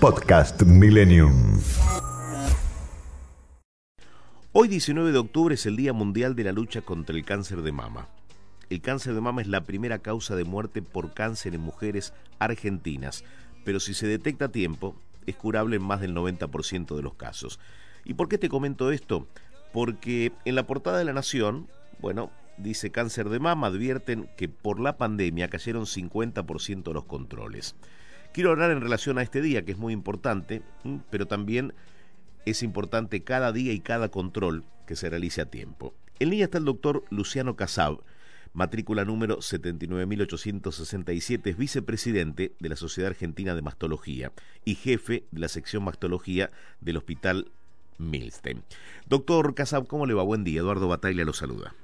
Podcast Millennium. Hoy 19 de octubre es el Día Mundial de la Lucha contra el Cáncer de Mama. El cáncer de mama es la primera causa de muerte por cáncer en mujeres argentinas, pero si se detecta a tiempo, es curable en más del 90% de los casos. ¿Y por qué te comento esto? Porque en la portada de La Nación, bueno, dice cáncer de mama, advierten que por la pandemia cayeron 50% de los controles. Quiero hablar en relación a este día, que es muy importante, pero también es importante cada día y cada control que se realice a tiempo. En línea está el doctor Luciano Casab, matrícula número 79867, es vicepresidente de la Sociedad Argentina de Mastología y jefe de la sección Mastología del Hospital Milstein. Doctor Casab, ¿cómo le va? Buen día. Eduardo Bataglia lo saluda.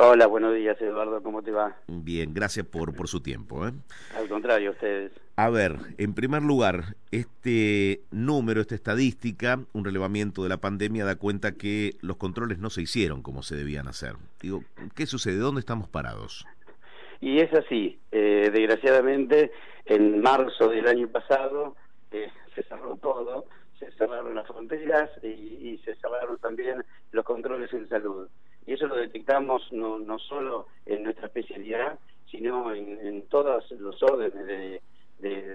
Hola, buenos días Eduardo, ¿cómo te va? Bien, gracias por, por su tiempo. ¿eh? Al contrario, ustedes. A ver, en primer lugar, este número, esta estadística, un relevamiento de la pandemia da cuenta que los controles no se hicieron como se debían hacer. Digo, ¿qué sucede? ¿Dónde estamos parados? Y es así, eh, desgraciadamente, en marzo del año pasado eh, se cerró todo, se cerraron las fronteras y, y se cerraron también los controles en salud y eso lo detectamos no, no solo en nuestra especialidad, sino en, todos los órdenes de,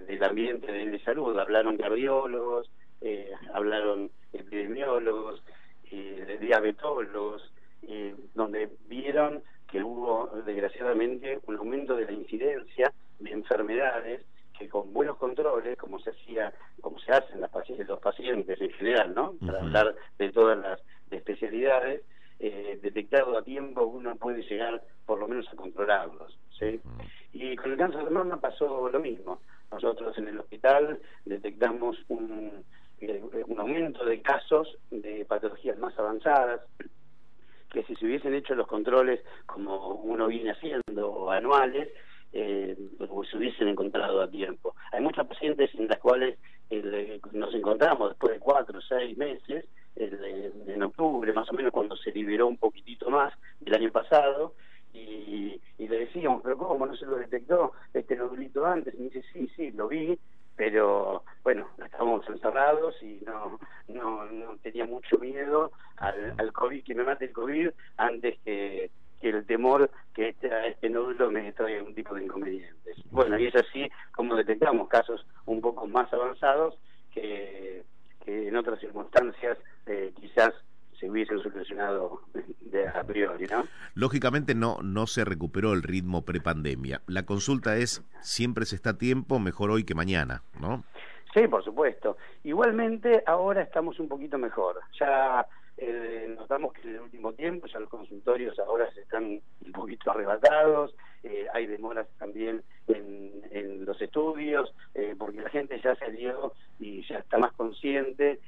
del ambiente de, salud. Hablaron cardiólogos, eh, hablaron epidemiólogos, eh, diabetólogos, eh, donde vieron que hubo desgraciadamente un aumento de la incidencia de enfermedades que con buenos controles, como se hacía, como se hacen las pacientes, los pacientes en general, ¿no? Para hablar de todas las especialidades, eh, detectado a tiempo uno puede llegar por lo menos a controlarlos. ¿sí? Y con el cáncer de mama pasó lo mismo. Nosotros en el hospital detectamos un, eh, un aumento de casos de patologías más avanzadas que si se hubiesen hecho los controles como uno viene haciendo anuales, eh, se hubiesen encontrado a tiempo. Hay muchas pacientes en las cuales eh, nos encontramos después de cuatro o seis meses en octubre, más o menos cuando se liberó un poquitito más del año pasado, y, le decíamos, pero ¿cómo no se lo detectó este nodulito antes? Y me dice, sí, sí, lo vi, pero bueno, estábamos encerrados y no, no, no tenía mucho miedo al, al COVID, que me mate el COVID antes que, que el temor que este, este nódulo me traiga un tipo de inconvenientes. Bueno, y es así como detectamos casos un poco más avanzados que que en otras circunstancias quizás se hubiesen solucionado de a priori, ¿no? Lógicamente no, no se recuperó el ritmo prepandemia. La consulta es, siempre se está a tiempo, mejor hoy que mañana, ¿no? Sí, por supuesto. Igualmente ahora estamos un poquito mejor. Ya eh, notamos que en el último tiempo ya los consultorios ahora se están un poquito arrebatados, eh, hay demoras también en, en los estudios, eh, porque la gente ya salió y ya está más consciente,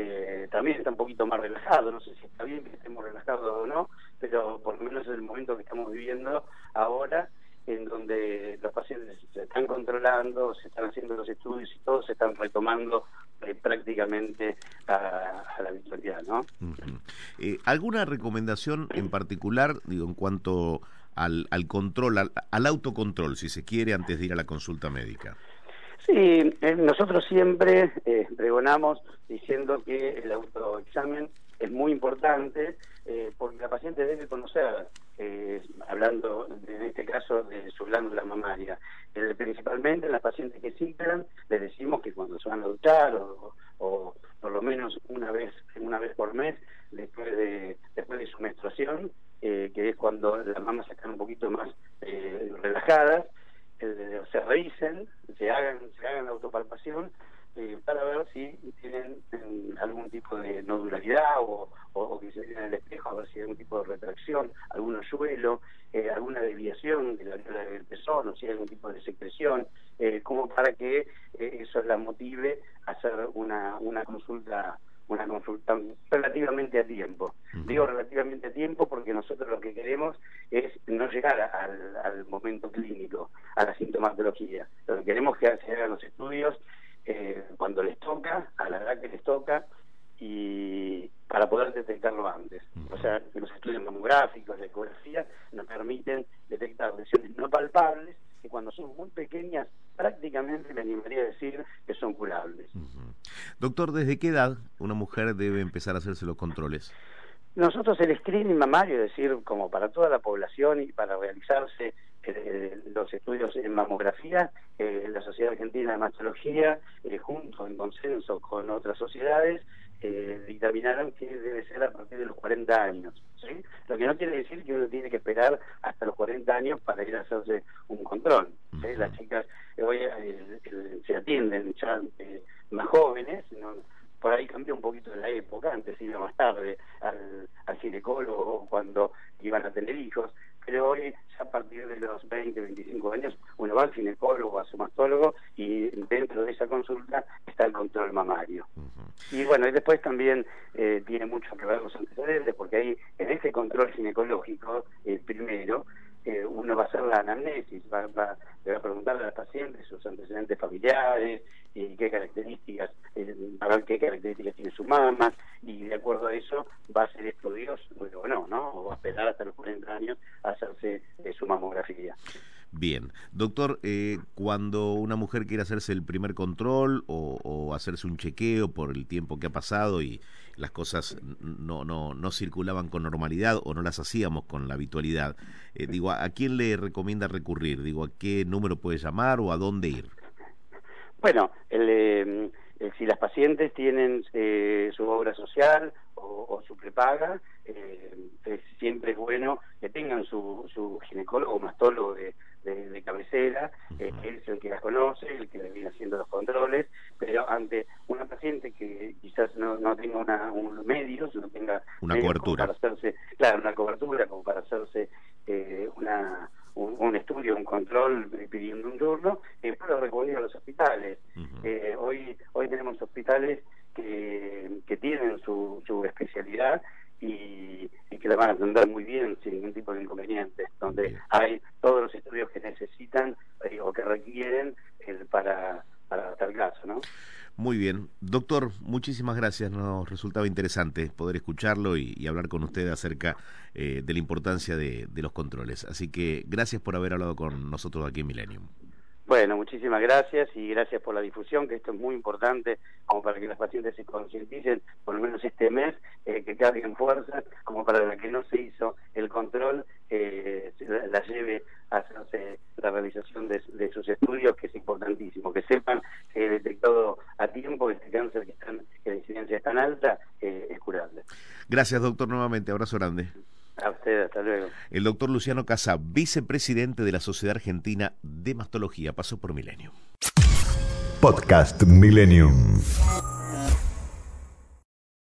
eh, también está un poquito más relajado, no sé si está bien que estemos relajados o no, pero por lo menos es el momento que estamos viviendo ahora, en donde los pacientes se están controlando, se están haciendo los estudios y todos se están retomando eh, prácticamente a, la virtualidad, ¿no? eh, ¿Alguna recomendación en particular, digo, en cuanto al, al control, al, al, autocontrol, si se quiere, antes de ir a la consulta médica? Sí, eh, nosotros siempre eh, pregonamos diciendo que el autoexamen es muy importante eh, porque la paciente debe conocer, eh, hablando en este caso de su glándula mamaria, eh, principalmente en las pacientes que ciclan, les decimos que cuando se van a duchar o, o, por lo menos una vez una vez por mes después de después de su menstruación, eh, que es cuando las mamas están un poquito más eh, relajadas, eh, se revisen, se hagan se hagan la autopalpación eh, para ver si tienen algún tipo de nodularidad o, o, o, que se miren en el espejo a ver si hay algún tipo de retracción, algún hoyuelo, eh, alguna desviación de la viola del pezón o si hay algún tipo de secreción, eh, como para que eh, eso la motive a hacer una, una consulta una consulta relativamente a tiempo. Uh -huh. Digo relativamente a tiempo porque nosotros lo que queremos es no llegar al, al momento clínico, a la sintomatología. Lo que queremos es que se hagan los estudios eh, cuando les toca, a la edad que les toca, y para poder detectarlo antes. O sea, los estudios mamográficos, la ecografía, nos permiten detectar lesiones no palpables que cuando son muy pequeñas prácticamente me animaría a decir que son curables. Uh -huh. Doctor, ¿desde qué edad una mujer debe empezar a hacerse los controles? Nosotros el screening mamario, es decir, como para toda la población y para realizarse eh, los estudios en mamografía, eh, la Sociedad Argentina de Mastología, eh, junto en consenso con otras sociedades, eh, dictaminaron que debe ser a partir de los 40 años. ¿sí? Lo que no quiere decir que uno tiene que esperar hasta los 40 años para ir a hacerse un control. Las chicas hoy se atienden ya más jóvenes, ¿no? por ahí cambió un poquito la época, antes iba más tarde al, al ginecólogo cuando iban a tener hijos, pero hoy ya a partir de los 20, 25 años uno va al ginecólogo, a su mastólogo y dentro de esa consulta está el control mamario. Y bueno, y después también eh, tiene mucho que ver los antecedentes, porque ahí en ese control ginecológico, el primero, eh, uno va a hacer la anamnesis, va, va, le va a preguntar a la paciente sus antecedentes familiares y qué características, eh, a ver qué características tiene su mamá, y de acuerdo a eso va a ser estudios, bueno, no, ¿no? O va a esperar hasta los 40 años a hacerse eh, su mamografía. Bien, doctor, eh, cuando una mujer quiere hacerse el primer control o, o, hacerse un chequeo por el tiempo que ha pasado y las cosas no, no, no circulaban con normalidad o no las hacíamos con la habitualidad, eh, digo, ¿a quién le recomienda recurrir? Digo, ¿a qué número puede llamar o a dónde ir? Bueno, el, eh, si las pacientes tienen eh, su obra social o, su prepaga, eh, siempre es bueno que tengan su, su ginecólogo o mastólogo de, de cabecera, eh, que es el que las conoce, el que le viene haciendo los controles, pero ante una paciente que quizás no, tenga una, un medios, no tenga una cobertura para hacerse, claro, una cobertura como para hacerse eh, una un, un, estudio, un control pidiendo un turno, eh, puede recurrir a los hospitales. Uh -huh. eh, hoy hoy tenemos hospitales que, que tienen su, su especialidad y, y, que la van a atender muy bien sin ningún tipo de inconveniente, donde bien. hay todos los estudios que necesitan eh, o que requieren eh, para, para tal caso, ¿no? Muy bien. Doctor, muchísimas gracias. Nos resultaba interesante poder escucharlo y, y hablar con usted acerca eh, de la importancia de, de, los controles. Así que gracias por haber hablado con nosotros aquí en Millennium. Bueno, muchísimas gracias y gracias por la difusión, que esto es muy importante como para que las pacientes se concienticen, por lo menos este mes, eh, que carguen fuerza, como para la que no se hizo el control, eh, la, la, lleve a hacerse la realización de, de, sus estudios, que es importantísimo, que sepan que he detectado a tiempo este cáncer que, están, que la incidencia es tan alta, eh, es curable. Gracias, doctor, nuevamente. Abrazo grande. A usted, hasta luego. El doctor Luciano Casa, vicepresidente de la Sociedad Argentina de Mastología, pasó por Milenio. Podcast Millennium.